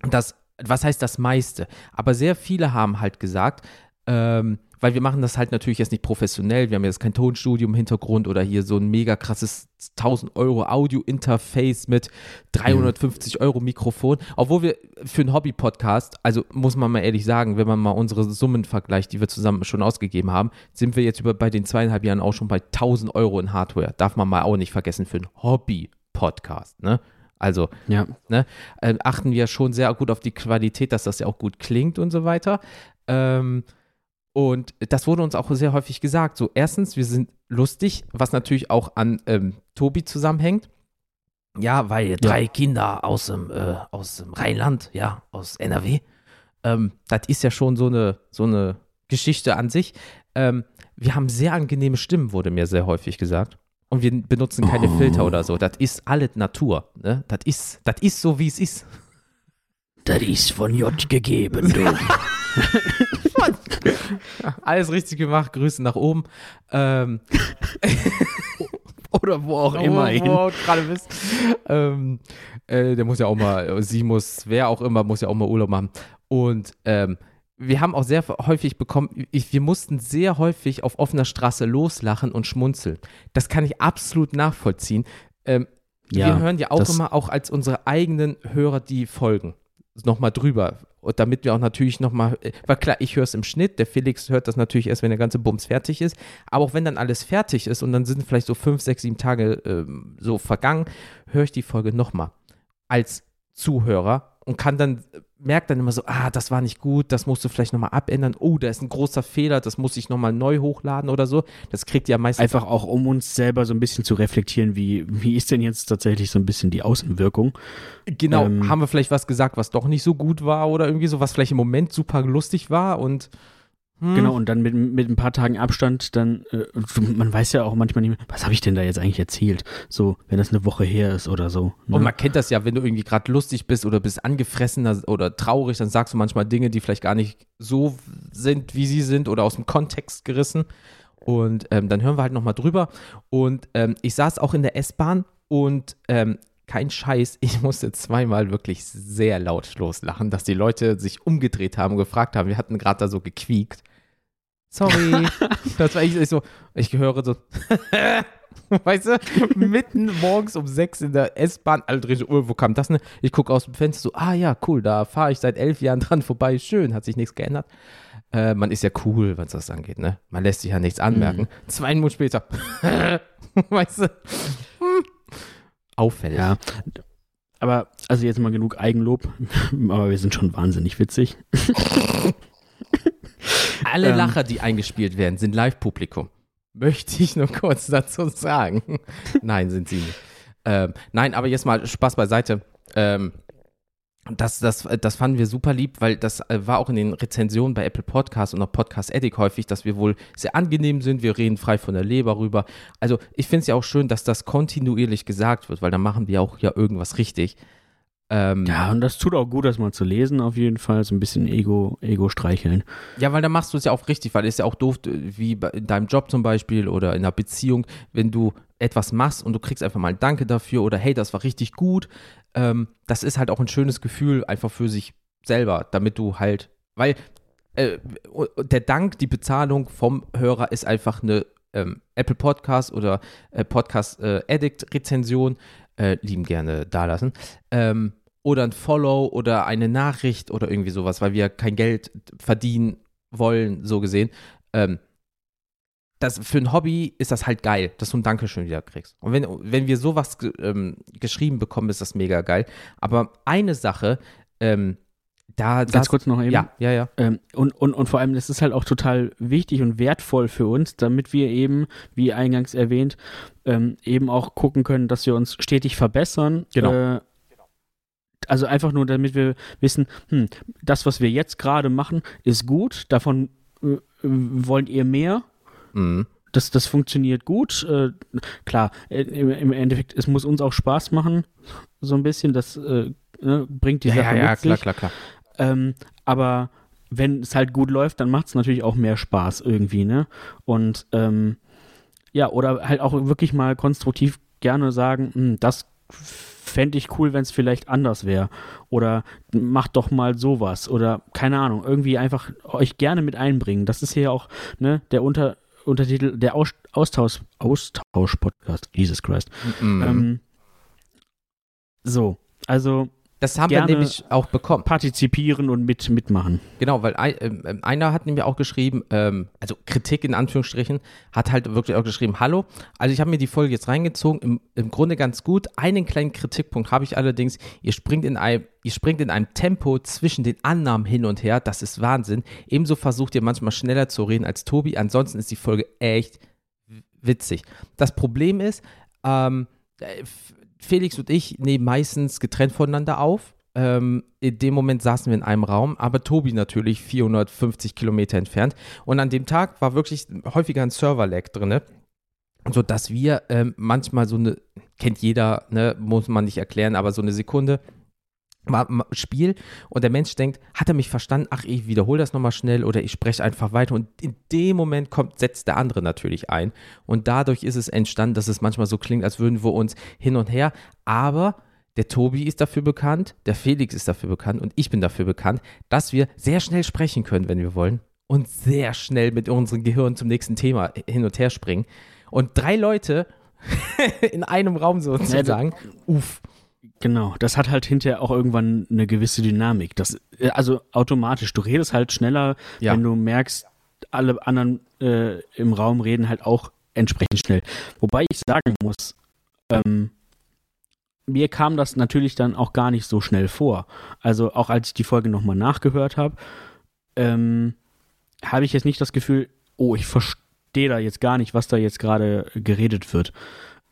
Das, was heißt das meiste? Aber sehr viele haben halt gesagt, ähm, weil wir machen das halt natürlich jetzt nicht professionell. Wir haben jetzt kein Tonstudio im Hintergrund oder hier so ein mega krasses 1000 Euro Audio-Interface mit 350 mhm. Euro Mikrofon. Obwohl wir für einen Hobby-Podcast, also muss man mal ehrlich sagen, wenn man mal unsere Summen vergleicht, die wir zusammen schon ausgegeben haben, sind wir jetzt über bei den zweieinhalb Jahren auch schon bei 1000 Euro in Hardware. Darf man mal auch nicht vergessen für einen Hobby-Podcast, ne? Also ja. ne, äh, achten wir schon sehr gut auf die Qualität, dass das ja auch gut klingt und so weiter. Ähm, und das wurde uns auch sehr häufig gesagt. So, erstens, wir sind lustig, was natürlich auch an ähm, Tobi zusammenhängt. Ja, weil drei ja. Kinder aus dem, äh, aus dem Rheinland, ja, aus NRW, ähm, das ist ja schon so eine, so eine Geschichte an sich. Ähm, wir haben sehr angenehme Stimmen, wurde mir sehr häufig gesagt. Und wir benutzen keine oh. Filter oder so. Das ist alles Natur. Ne? Das, ist, das ist so, wie es ist. Das ist von J gegeben, du. <laughs> Alles richtig gemacht, Grüße nach oben. Ähm, <laughs> Oder wo auch immer hin. Wo du gerade bist. Ähm, äh, der muss ja auch mal, sie muss, wer auch immer, muss ja auch mal Urlaub machen. Und ähm, wir haben auch sehr häufig bekommen, ich, wir mussten sehr häufig auf offener Straße loslachen und schmunzeln. Das kann ich absolut nachvollziehen. Ähm, ja, wir hören ja auch immer, auch als unsere eigenen Hörer die Folgen nochmal drüber. Und damit wir auch natürlich nochmal, weil klar, ich höre es im Schnitt, der Felix hört das natürlich erst, wenn der ganze Bums fertig ist. Aber auch wenn dann alles fertig ist und dann sind vielleicht so fünf, sechs, sieben Tage äh, so vergangen, höre ich die Folge nochmal als Zuhörer und kann dann, merkt dann immer so, ah, das war nicht gut, das musst du vielleicht nochmal abändern, oh, da ist ein großer Fehler, das muss ich nochmal neu hochladen oder so. Das kriegt ja meistens. Einfach auch, um uns selber so ein bisschen zu reflektieren, wie, wie ist denn jetzt tatsächlich so ein bisschen die Außenwirkung? Genau, ähm, haben wir vielleicht was gesagt, was doch nicht so gut war oder irgendwie so, was vielleicht im Moment super lustig war und hm. Genau, und dann mit, mit ein paar Tagen Abstand, dann, äh, man weiß ja auch manchmal nicht mehr, was habe ich denn da jetzt eigentlich erzählt? So, wenn das eine Woche her ist oder so. Ne? Und man kennt das ja, wenn du irgendwie gerade lustig bist oder bist angefressen oder traurig, dann sagst du manchmal Dinge, die vielleicht gar nicht so sind, wie sie sind oder aus dem Kontext gerissen. Und ähm, dann hören wir halt nochmal drüber. Und ähm, ich saß auch in der S-Bahn und ähm, kein Scheiß, ich musste zweimal wirklich sehr laut loslachen, dass die Leute sich umgedreht haben und gefragt haben. Wir hatten gerade da so gequiekt. Sorry. <laughs> das war echt so, ich höre so, <laughs> weißt du, mitten morgens um sechs in der S-Bahn, alle drehen so, oh, wo kam das denn? Ich gucke aus dem Fenster so, ah ja, cool, da fahre ich seit elf Jahren dran vorbei, schön, hat sich nichts geändert. Äh, man ist ja cool, was das angeht, ne? Man lässt sich ja nichts anmerken. Mhm. Zwei Minuten später, <laughs> weißt du, hm. auffällig. Ja. Aber, also jetzt mal genug Eigenlob, aber wir sind schon wahnsinnig witzig. Alle ähm, Lacher, die eingespielt werden, sind Live-Publikum. Möchte ich nur kurz dazu sagen. nein, sind sie nicht. Ähm, nein, aber jetzt mal Spaß beiseite. Ähm, das, das, das fanden wir super lieb, weil das äh, war auch in den Rezensionen bei Apple Podcasts und auch Podcast Edit häufig, dass wir wohl sehr angenehm sind. Wir reden frei von der Leber rüber. Also ich finde es ja auch schön, dass das kontinuierlich gesagt wird, weil dann machen wir auch ja irgendwas richtig. Ähm, ja, und das tut auch gut, das mal zu lesen, auf jeden Fall. So ein bisschen Ego, Ego streicheln. Ja, weil dann machst du es ja auch richtig, weil es ist ja auch doof, wie in deinem Job zum Beispiel oder in einer Beziehung, wenn du etwas machst und du kriegst einfach mal ein Danke dafür oder hey, das war richtig gut. Ähm, das ist halt auch ein schönes Gefühl, einfach für sich selber, damit du halt, weil äh, der Dank, die Bezahlung vom Hörer ist einfach eine ähm, Apple Podcast oder äh, Podcast äh, Addict Rezension. Äh, lieben gerne dalassen. Ähm, oder ein Follow oder eine Nachricht oder irgendwie sowas, weil wir kein Geld verdienen wollen, so gesehen. Ähm, das, für ein Hobby ist das halt geil, dass du ein Dankeschön wieder kriegst. Und wenn, wenn wir sowas ähm, geschrieben bekommen, ist das mega geil. Aber eine Sache, ähm, da, Ganz kurz noch eben. Ja, ja, ja. Ähm, und, und, und vor allem, das ist halt auch total wichtig und wertvoll für uns, damit wir eben, wie eingangs erwähnt, ähm, eben auch gucken können, dass wir uns stetig verbessern. Genau. Äh, also einfach nur, damit wir wissen, hm, das, was wir jetzt gerade machen, ist gut, davon äh, wollt ihr mehr. Mhm. Das, das funktioniert gut. Äh, klar, äh, im, Endeffekt, es muss uns auch Spaß machen, so ein bisschen. Das äh, ne, bringt die ja, Sache ja, ja, mit klar, sich. klar, klar. Ähm, aber wenn es halt gut läuft, dann macht es natürlich auch mehr Spaß irgendwie, ne? Und ähm, ja, oder halt auch wirklich mal konstruktiv gerne sagen, hm, das fände ich cool, wenn es vielleicht anders wäre. Oder macht doch mal sowas. Oder keine Ahnung, irgendwie einfach euch gerne mit einbringen. Das ist hier auch ne, der Unter, Untertitel, der Aus, Austausch, Austausch-Podcast. Jesus Christ. Mhm. Ähm, so, also das haben wir nämlich auch bekommen. partizipieren und mit, mitmachen. Genau, weil ein, ähm, einer hat nämlich auch geschrieben, ähm, also Kritik in Anführungsstrichen, hat halt wirklich auch geschrieben, hallo, also ich habe mir die Folge jetzt reingezogen, im, im Grunde ganz gut. Einen kleinen Kritikpunkt habe ich allerdings, ihr springt in einem, ihr springt in einem Tempo zwischen den Annahmen hin und her, das ist Wahnsinn. Ebenso versucht ihr manchmal schneller zu reden als Tobi, ansonsten ist die Folge echt witzig. Das Problem ist, ähm, äh, Felix und ich nehmen meistens getrennt voneinander auf. Ähm, in dem Moment saßen wir in einem Raum, aber Tobi natürlich 450 Kilometer entfernt. Und an dem Tag war wirklich häufiger ein Server-Lag drin, sodass wir ähm, manchmal so eine, kennt jeder, ne, muss man nicht erklären, aber so eine Sekunde Spiel und der Mensch denkt, hat er mich verstanden? Ach, ich wiederhole das nochmal schnell oder ich spreche einfach weiter. Und in dem Moment kommt, setzt der andere natürlich ein. Und dadurch ist es entstanden, dass es manchmal so klingt, als würden wir uns hin und her, aber der Tobi ist dafür bekannt, der Felix ist dafür bekannt und ich bin dafür bekannt, dass wir sehr schnell sprechen können, wenn wir wollen und sehr schnell mit unserem Gehirn zum nächsten Thema hin und her springen. Und drei Leute <laughs> in einem Raum sozusagen, uff. Genau, das hat halt hinterher auch irgendwann eine gewisse Dynamik. Das, äh, also automatisch, du redest halt schneller, Ja. wenn du merkst, alle anderen äh, im Raum reden halt auch entsprechend schnell. Wobei ich sagen muss, ähm, mir kam das natürlich dann auch gar nicht so schnell vor. Also auch als ich die Folge nochmal nachgehört habe, ähm, habe ich jetzt nicht das Gefühl, oh, ich verstehe da jetzt gar nicht, was da jetzt gerade geredet wird.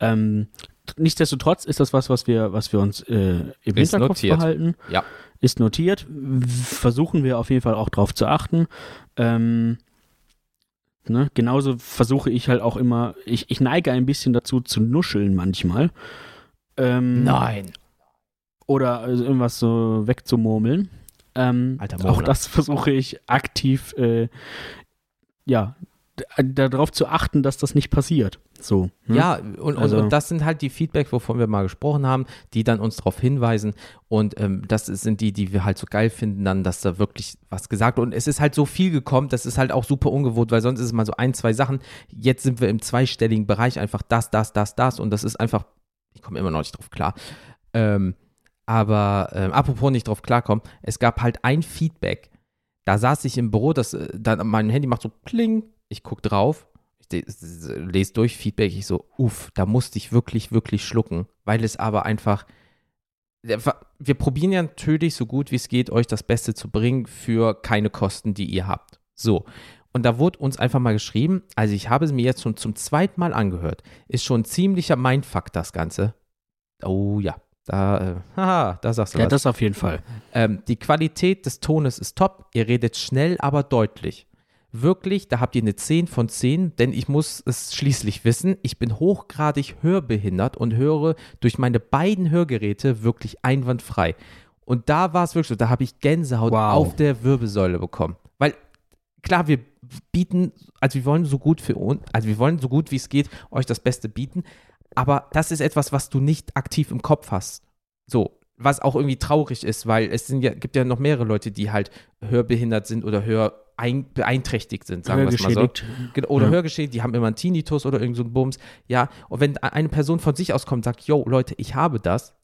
Ähm, nichtsdestotrotz ist das was, was wir, was wir uns äh, im Ist Hinterkopf notiert. behalten. Ja. Ist notiert. Versuchen wir auf jeden Fall auch drauf zu achten. Ähm, ne? Genauso versuche ich halt auch immer, ich, ich neige ein bisschen dazu zu nuscheln manchmal. Ähm, Nein. Oder also irgendwas so wegzumurmeln. Ähm, Alter auch das versuche ich aktiv, äh, ja, darauf zu achten, dass das nicht passiert. So. hm? Ja, und, Also- und das sind halt die Feedback, wovon wir mal gesprochen haben, die dann uns darauf hinweisen. Und ähm, das sind die, die wir halt so geil finden, dann, dass da wirklich was gesagt wird. Und es ist halt so viel gekommen, das ist halt auch super ungewohnt, weil sonst ist es mal so ein, zwei Sachen. Jetzt sind wir im zweistelligen Bereich, einfach das, das, das, das. Und das ist einfach, ich komme immer noch nicht drauf klar. Ähm, aber ähm, apropos nicht drauf klarkommen, es gab halt ein Feedback. Da saß ich im Büro, das, äh, dann mein Handy macht so kling, ich guck drauf, ich lese durch Feedback, ich so, uff, da musste ich wirklich, wirklich schlucken, weil es aber einfach, wir probieren ja natürlich so gut wie es geht, euch das Beste zu bringen für keine Kosten, die ihr habt. So. Und da wurde uns einfach mal geschrieben, also ich habe es mir jetzt schon zum zweiten Mal angehört, ist schon ein ziemlicher Mindfuck das Ganze. Oh ja, da, äh, haha, da sagst du Ja, was. das auf jeden Fall. Ähm, die Qualität des Tones ist top. Ihr redet schnell, aber deutlich. Wirklich, da habt ihr eine 10 von 10, denn ich muss es schließlich wissen, ich bin hochgradig hörbehindert und höre durch meine beiden Hörgeräte wirklich einwandfrei. Und da war es wirklich so, da habe ich Gänsehaut Wow. auf der Wirbelsäule bekommen. Weil, klar, wir bieten, also wir wollen so gut für uns, also wir wollen so gut wie es geht, euch das Beste bieten, aber das ist etwas, was du nicht aktiv im Kopf hast. So, was auch irgendwie traurig ist, weil es ja, gibt ja noch mehrere Leute, die halt hörbehindert sind oder hör ein, beeinträchtigt sind, sagen wir es mal so. Oder Ja. hörgeschädigt, die haben immer einen Tinnitus oder irgend so einen Bums. Ja, und wenn eine Person von sich aus kommt und sagt, yo, Leute, ich habe das,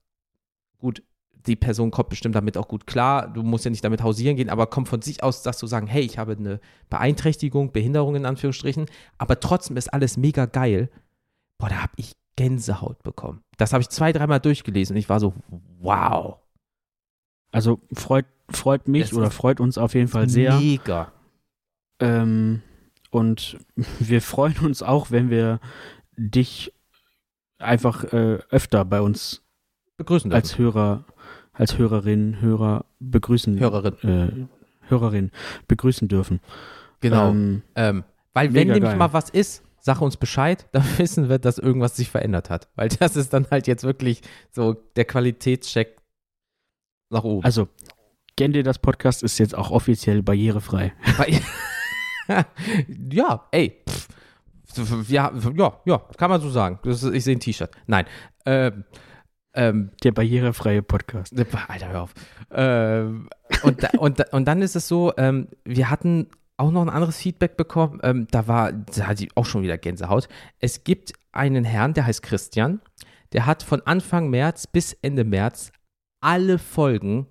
gut, die Person kommt bestimmt damit auch gut klar, du musst ja nicht damit hausieren gehen, aber kommt von sich aus, dass du sagen, hey, ich habe eine Beeinträchtigung, Behinderung in Anführungsstrichen, aber trotzdem ist alles mega geil. Boah, da habe ich Gänsehaut bekommen. Das habe ich zwei, dreimal durchgelesen und ich war so, wow. Also freut, freut mich Es oder freut uns auf jeden Fall sehr. Mega. Ähm, und wir freuen uns auch, wenn wir dich einfach äh, öfter bei uns Begrüßen dürfen. als Hörer, als Hörerin, Hörer begrüßen, Hörerin. äh, Hörerin begrüßen dürfen. Genau. Ähm, Ähm, weil wenn nämlich geil. mal was ist, sag uns Bescheid, <laughs> dann wissen wir, dass irgendwas sich verändert hat. Weil das ist dann halt jetzt wirklich so der Qualitätscheck nach oben. also, kennt ihr das Podcast ist jetzt auch offiziell barrierefrei. <laughs> Ja, ey. Pff, ja, ja, ja, kann man so sagen. Ist, ich sehe ein T-Shirt. Nein. Ähm, Ähm, der barrierefreie Podcast. Alter, hör auf. Ähm, und, da, und, und dann ist es so, ähm, wir hatten auch noch ein anderes Feedback bekommen. Ähm, da war, da hatte ich auch schon wieder Gänsehaut. Es gibt einen Herrn, der heißt Christian. Der hat von Anfang März bis Ende März alle Folgen,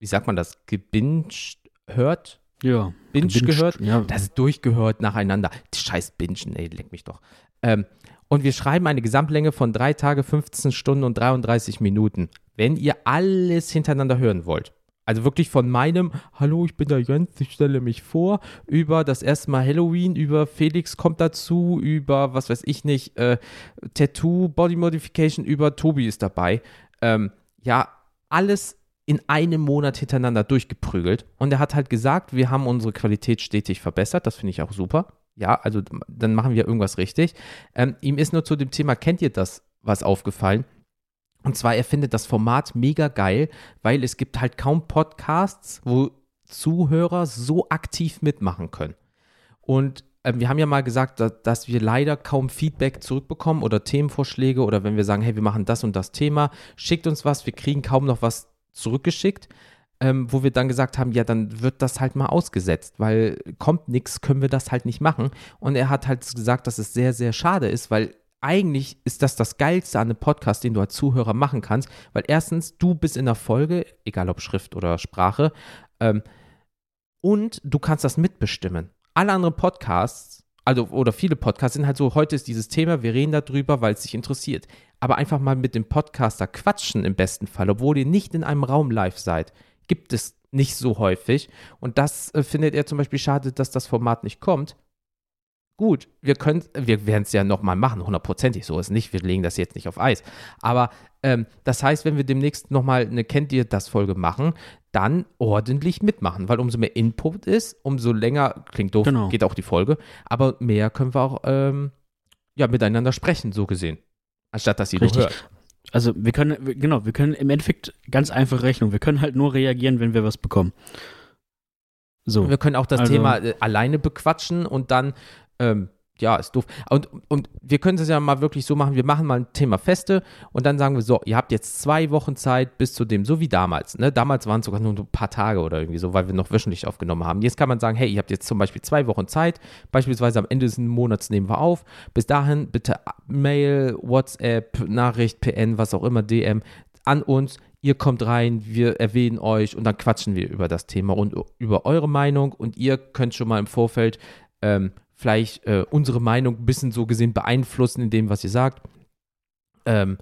wie sagt man das, gebinged, hört? Ja. Binge gehört? Ja. Das ist durchgehört nacheinander. Scheiß Bingen, ey, leck mich doch. Ähm, und wir schreiben eine Gesamtlänge von drei Tage, 15 Stunden und 33 Minuten. Wenn ihr alles hintereinander hören wollt, also wirklich von meinem, hallo, ich bin der Jens, ich stelle mich vor, über das erste Mal Halloween, über Felix kommt dazu, über, was weiß ich nicht, äh, Tattoo, Body Modification, über Tobi ist dabei. Ähm, ja, alles in einem Monat hintereinander durchgeprügelt. Und er hat halt gesagt, wir haben unsere Qualität stetig verbessert. Das finde ich auch super. Ja, also dann machen wir irgendwas richtig. Ähm, ihm ist nur zu dem Thema, kennt ihr das, was aufgefallen? Und zwar, er findet das Format mega geil, weil es gibt halt kaum Podcasts, wo Zuhörer so aktiv mitmachen können. Und äh, wir haben ja mal gesagt, dass, dass, wir leider kaum Feedback zurückbekommen oder Themenvorschläge oder wenn wir sagen, hey, wir machen das und das Thema, schickt uns was, wir kriegen kaum noch was zurückgeschickt. Ähm, wo wir dann gesagt haben, ja, dann wird das halt mal ausgesetzt, weil kommt nichts, können wir das halt nicht machen. Und er hat halt gesagt, dass es sehr, sehr schade ist, weil eigentlich ist das das Geilste an einem Podcast, den du als Zuhörer machen kannst, weil erstens, du bist in der Folge, egal ob Schrift oder Sprache, ähm, und du kannst das mitbestimmen. Alle anderen Podcasts, also oder viele Podcasts sind halt so, heute ist dieses Thema, wir reden darüber, weil es dich interessiert. Aber einfach mal mit dem Podcaster quatschen im besten Fall, obwohl ihr nicht in einem Raum live seid, gibt es nicht so häufig. Und das äh, findet er zum Beispiel schade, dass das Format nicht kommt, gut, wir können, wir werden es ja nochmal machen, hundertprozentig, so ist nicht, wir legen das jetzt nicht auf Eis. Aber ähm, das heißt, wenn wir demnächst nochmal eine Kennt ihr das Folge machen, dann ordentlich mitmachen, weil umso mehr Input ist, umso länger, klingt doof, genau. geht auch die Folge, aber mehr können wir auch ähm, ja, miteinander sprechen, so gesehen, anstatt dass ihr nur hört. Also wir können, genau, wir können im Endeffekt ganz einfache Rechnung, wir können halt nur reagieren, wenn wir was bekommen. So. Wir können auch das also, Thema äh, alleine bequatschen und dann ähm, ja, ist doof. Und, und wir können es ja mal wirklich so machen, wir machen mal ein Thema Feste und dann sagen wir so, ihr habt jetzt zwei Wochen Zeit bis zu dem, so wie damals. Ne? Damals waren es sogar nur ein paar Tage oder irgendwie so, weil wir noch wöchentlich aufgenommen haben. Jetzt kann man sagen, hey, ihr habt jetzt zum Beispiel zwei Wochen Zeit, beispielsweise am Ende des Monats nehmen wir auf. Bis dahin bitte Mail, WhatsApp, Nachricht, PN, was auch immer, DM an uns. Ihr kommt rein, wir erwähnen euch und dann quatschen wir über das Thema und über eure Meinung und ihr könnt schon mal im Vorfeld ähm, vielleicht äh, unsere Meinung ein bisschen so gesehen beeinflussen in dem, was ihr sagt. Ähm,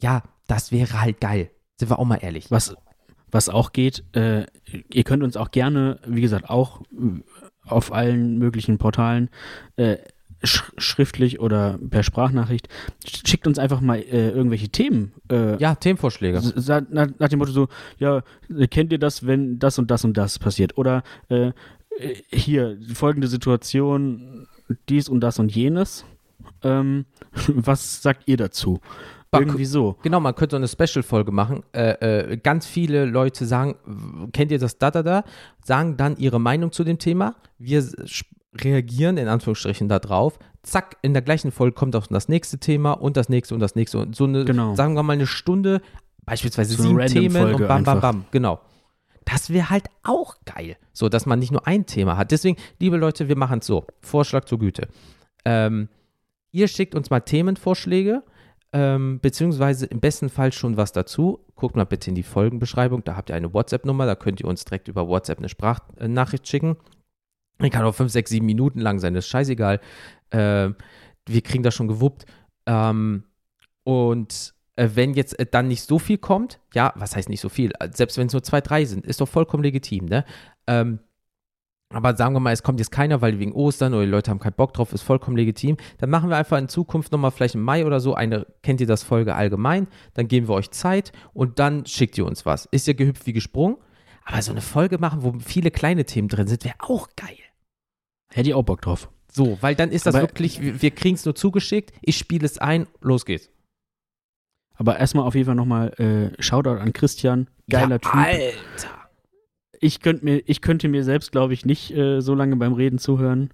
ja, das wäre halt geil. Sind wir auch mal ehrlich. Was, was auch geht, äh, ihr könnt uns auch gerne, wie gesagt, auch äh, auf allen möglichen Portalen äh, sch schriftlich oder per Sprachnachricht, schickt uns einfach mal äh, irgendwelche Themen. Äh, ja, Themenvorschläge. Nach, nach, dem Motto so, ja, kennt ihr das, wenn das und das und das passiert? Oder äh, äh, hier, folgende Situation, dies und das und jenes. Ähm, <laughs> was sagt ihr dazu? Irgendwie so. Genau, man könnte so eine Special-Folge machen. Äh, äh, ganz viele Leute sagen, kennt ihr das da, da, da? Sagen dann ihre Meinung zu dem Thema. Wir reagieren in Anführungsstrichen darauf. Zack, in der gleichen Folge kommt auch das nächste Thema und das nächste und das nächste. Und so eine, genau. sagen wir mal, eine Stunde, beispielsweise so sieben Themen Folge und bam, bam, bam. Genau. Das wäre halt auch geil. So, dass man nicht nur ein Thema hat. Deswegen, liebe Leute, wir machen es so. Vorschlag zur Güte. Ähm, ihr schickt uns mal Themenvorschläge, ähm, beziehungsweise im besten Fall schon was dazu. Guckt mal bitte in die Folgenbeschreibung. Da habt ihr eine WhatsApp-Nummer. Da könnt ihr uns direkt über WhatsApp eine Sprachnachricht schicken. Die kann auch 5, 6, 7 Minuten lang sein. Das ist scheißegal. Ähm, wir kriegen das schon gewuppt. Ähm, und wenn jetzt äh, dann nicht so viel kommt, ja, was heißt nicht so viel, äh, selbst wenn es nur zwei, drei sind, ist doch vollkommen legitim, ne? Ähm, aber sagen wir mal, es kommt jetzt keiner, weil wegen Ostern oder die Leute haben keinen Bock drauf, ist vollkommen legitim. Dann machen wir einfach in Zukunft nochmal vielleicht im Mai oder so eine, kennt ihr das Folge allgemein, dann geben wir euch Zeit und dann schickt ihr uns was. Ist ja gehüpft wie gesprungen, aber so eine Folge machen, wo viele kleine Themen drin sind, wäre auch geil. Hätte ich auch Bock drauf. So, weil dann ist das aber wirklich, wir, wir kriegen es nur zugeschickt, ich spiele es ein, los geht's. Aber erstmal auf jeden Fall nochmal äh, Shoutout an Christian. Geiler ja, Typ. Alter. Ich, könnt mir, ich könnte mir selbst, glaube ich, nicht äh, so lange beim Reden zuhören.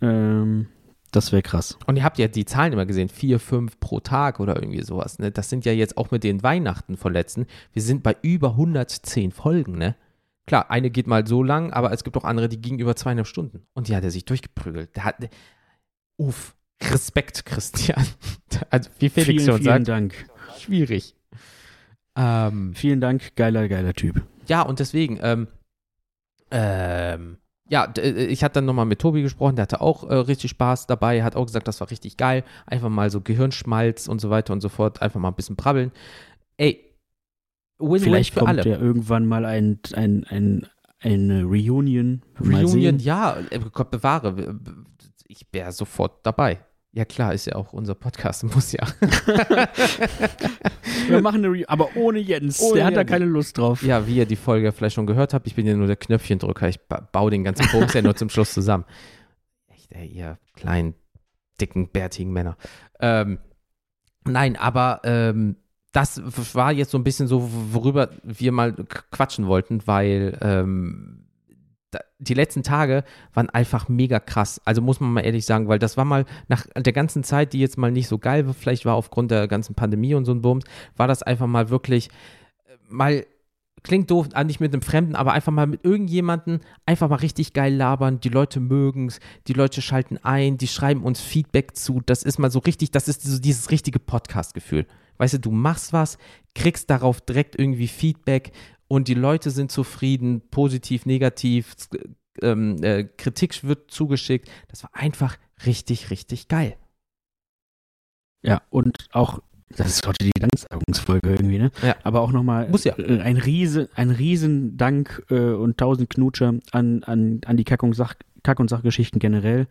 Ähm, Das wäre krass. Und ihr habt ja die Zahlen immer gesehen, vier, fünf pro Tag oder irgendwie sowas. Ne? Das sind ja jetzt auch mit den Weihnachten von letzten. Wir sind bei über 110 Folgen, ne? Klar, eine geht mal so lang, aber es gibt auch andere, die gingen über zweieinhalb Stunden. Und die hat er sich durchgeprügelt. Der hat, uff, Respekt, Christian. <laughs> Also, wie Felix vielen, schon vielen sagt, Dank. schwierig. Ähm, Vielen Dank, geiler, geiler Typ. ja, und deswegen, ähm, ähm, ja, äh, ich hatte dann nochmal mit Tobi gesprochen, der hatte auch äh, richtig Spaß dabei, hat auch gesagt, das war richtig geil. Einfach mal so Gehirnschmalz und so weiter und so fort, einfach mal ein bisschen brabbeln. Ey, Win-Win Vielleicht für kommt alle. ja irgendwann mal ein, ein, ein, eine Reunion. Reunion, ja, äh, Gott bewahre. Ich wäre sofort dabei. Ja, klar, ist ja auch unser Podcast, <laughs> muss ja. Wir machen eine Reunion, aber ohne Jens. Ohne der hat da Jens. keine Lust drauf. Ja, wie ihr die Folge vielleicht schon gehört habt, ich bin ja nur der Knöpfchendrücker. Ich ba baue den ganzen Bums ja nur zum Schluss zusammen. Echt, ey, ihr kleinen, dicken, bärtigen Männer. Ähm, nein, aber ähm, das war jetzt so ein bisschen so, worüber wir mal quatschen wollten, weil ähm, da, die letzten Tage waren einfach mega krass. Also muss man mal ehrlich sagen, weil das war mal nach der ganzen Zeit, die jetzt mal nicht so geil war, vielleicht war aufgrund der ganzen Pandemie und so ein Bums, war das einfach mal wirklich äh, mal klingt doof, ah, nicht mit einem Fremden, aber einfach mal mit irgendjemanden einfach mal richtig geil labern. Die Leute mögen es, die Leute schalten ein, die schreiben uns Feedback zu. Das ist mal so richtig, das ist so dieses richtige Podcast-Gefühl. Weißt du, du machst was, kriegst darauf direkt irgendwie Feedback und die Leute sind zufrieden, positiv, negativ, ähm, äh, Kritik wird zugeschickt. Das war einfach richtig, richtig geil. Ja, und auch, das ist heute die Danksagungsfolge irgendwie, ne? Ja. Aber auch nochmal Muss ja. äh, ein riesen, ein riesen Dank äh, und tausend Knutscher an, an, an die Kack- und, Sach Kack und Sachgeschichten generell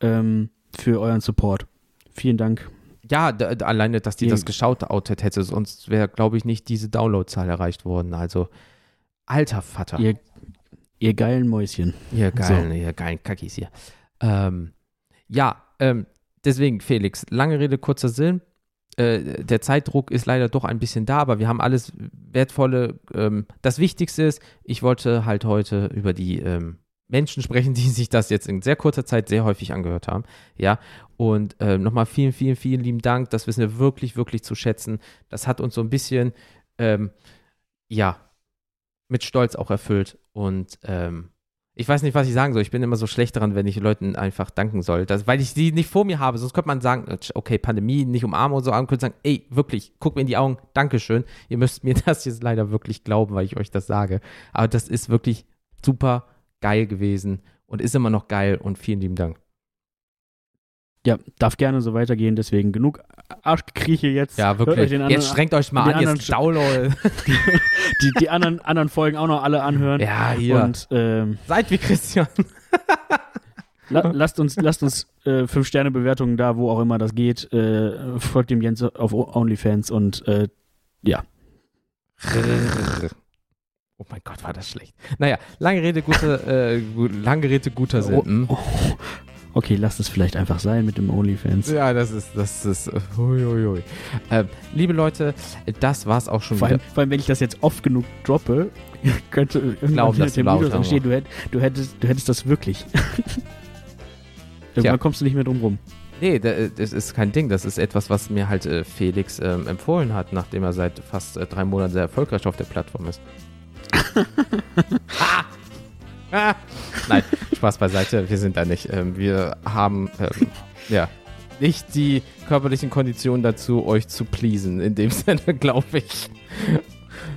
ähm, für euren Support. Vielen Dank. Ja, alleine, dass die das geschaut outet hätte, sonst wäre, glaube ich, nicht diese Downloadzahl erreicht worden. Also, alter Vater. Ihr, ihr geilen Mäuschen. Ihr geilen, So. ihr geilen Kackis hier. Ähm, ja, ähm, deswegen, Felix, lange Rede, kurzer Sinn. Äh, der Zeitdruck ist leider doch ein bisschen da, aber wir haben alles Wertvolle. Ähm, das Wichtigste ist, ich wollte halt heute über die ähm, Menschen sprechen, <laughs> die sich das jetzt in sehr kurzer Zeit sehr häufig angehört haben. Ja, und ähm, nochmal vielen, vielen, vielen lieben Dank. Das wissen wir wirklich, wirklich zu schätzen. Das hat uns so ein bisschen, ähm, ja, mit Stolz auch erfüllt. Und ähm, ich weiß nicht, was ich sagen soll. Ich bin immer so schlecht daran, wenn ich Leuten einfach danken soll. Das, weil ich die nicht vor mir habe. Sonst könnte man sagen, okay, Pandemie, nicht umarmen und so, aber könnte sagen, ey, wirklich, guck mir in die Augen, Dankeschön. Ihr müsst mir <laughs> das jetzt leider wirklich glauben, weil ich euch das sage. Aber das ist wirklich super geil gewesen und ist immer noch geil und vielen lieben Dank. Ja, darf gerne so weitergehen, deswegen genug Arschgekrieche jetzt. Ja, wirklich. den Jetzt anderen, strengt euch mal an, anderen jetzt download. <laughs> die, die anderen, anderen Folgen auch noch alle anhören. Ja, hier. Und ähm, Seid wie Christian. la lasst uns, lasst uns äh, fünf Sterne Bewertungen da, wo auch immer das geht. Äh, folgt dem Jens auf OnlyFans und äh, ja. Oh mein Gott, war das schlecht. Naja, lange Rede, gute, äh, lange Rede, guter Sinn. Hm? Oh, oh. Okay, lasst es vielleicht einfach sein mit dem OnlyFans. Ja, das ist, das ist, äh, hui, hui, hui. Ähm, liebe Leute, das war's auch schon Vor wieder. allem, vor allem, wenn ich das jetzt oft genug droppe, <laughs> könnte irgendwann Glauben, hinter dass du dem Video lauter dran stehen, du, hätt, du, hättest, du hättest das wirklich. <laughs> irgendwann kommst du nicht mehr drum rum. Nee, da- äh, das ist kein Ding. Das ist etwas, was mir halt äh, Felix ähm, empfohlen hat, nachdem er seit fast äh, drei Monaten sehr erfolgreich auf der Plattform ist. <laughs> ah! Ah! Nein, Spaß beiseite. Wir sind da nicht. Ähm, wir haben ähm, ja nicht die körperlichen Konditionen dazu, euch zu pleasen. In dem <laughs> Sinne, glaube ich.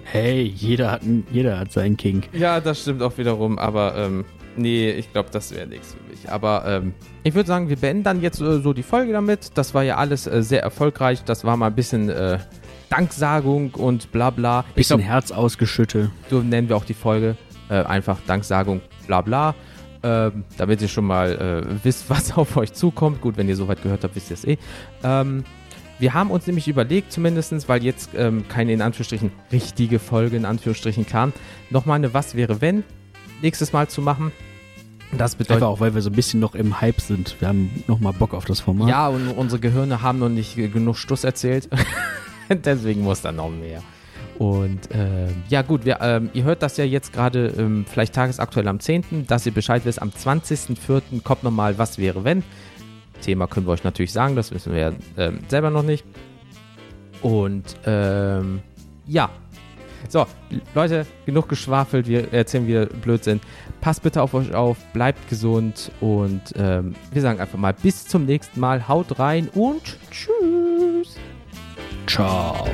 Hey, jeder hat, jeder hat seinen King. Ja, das stimmt auch wiederum, aber ähm, nee, ich glaube, das wäre nichts für mich. Aber ähm, ich würde sagen, wir beenden dann jetzt äh, so die Folge damit. Das war ja alles äh, sehr erfolgreich. Das war mal ein bisschen äh, Danksagung und bla bla. Bisschen glaube, Herz ausgeschüttet. so nennen wir auch die Folge. Äh, einfach Danksagung, bla bla. Ähm, damit ihr schon mal äh, wisst, <laughs> was auf euch zukommt. Gut, wenn ihr soweit gehört habt, wisst ihr es eh. Ähm, wir haben uns nämlich überlegt, zumindestens, weil jetzt ähm, keine in Anführungsstrichen richtige Folge in Anführungsstrichen kam, nochmal eine Was wäre wenn nächstes Mal zu machen. Das bedeutet, Einfach auch, weil wir so ein bisschen noch im Hype sind. Wir haben nochmal Bock auf das Format. ja, und unsere Gehirne haben noch nicht äh, genug Stuss erzählt. <laughs> <laughs> Deswegen muss da noch mehr. Und ähm, ja gut, wir, ähm, ihr hört das ja jetzt gerade ähm, vielleicht tagesaktuell am 10., dass ihr Bescheid wisst, am 20.04. kommt nochmal Was wäre wenn. Thema können wir euch natürlich sagen, das wissen wir ja ähm, selber noch nicht. Und ähm, ja. So, Leute, genug geschwafelt, wir erzählen wieder Blödsinn. Passt bitte auf euch auf, bleibt gesund und ähm, wir sagen einfach mal bis zum nächsten Mal. Haut rein und tschüss. Ciao.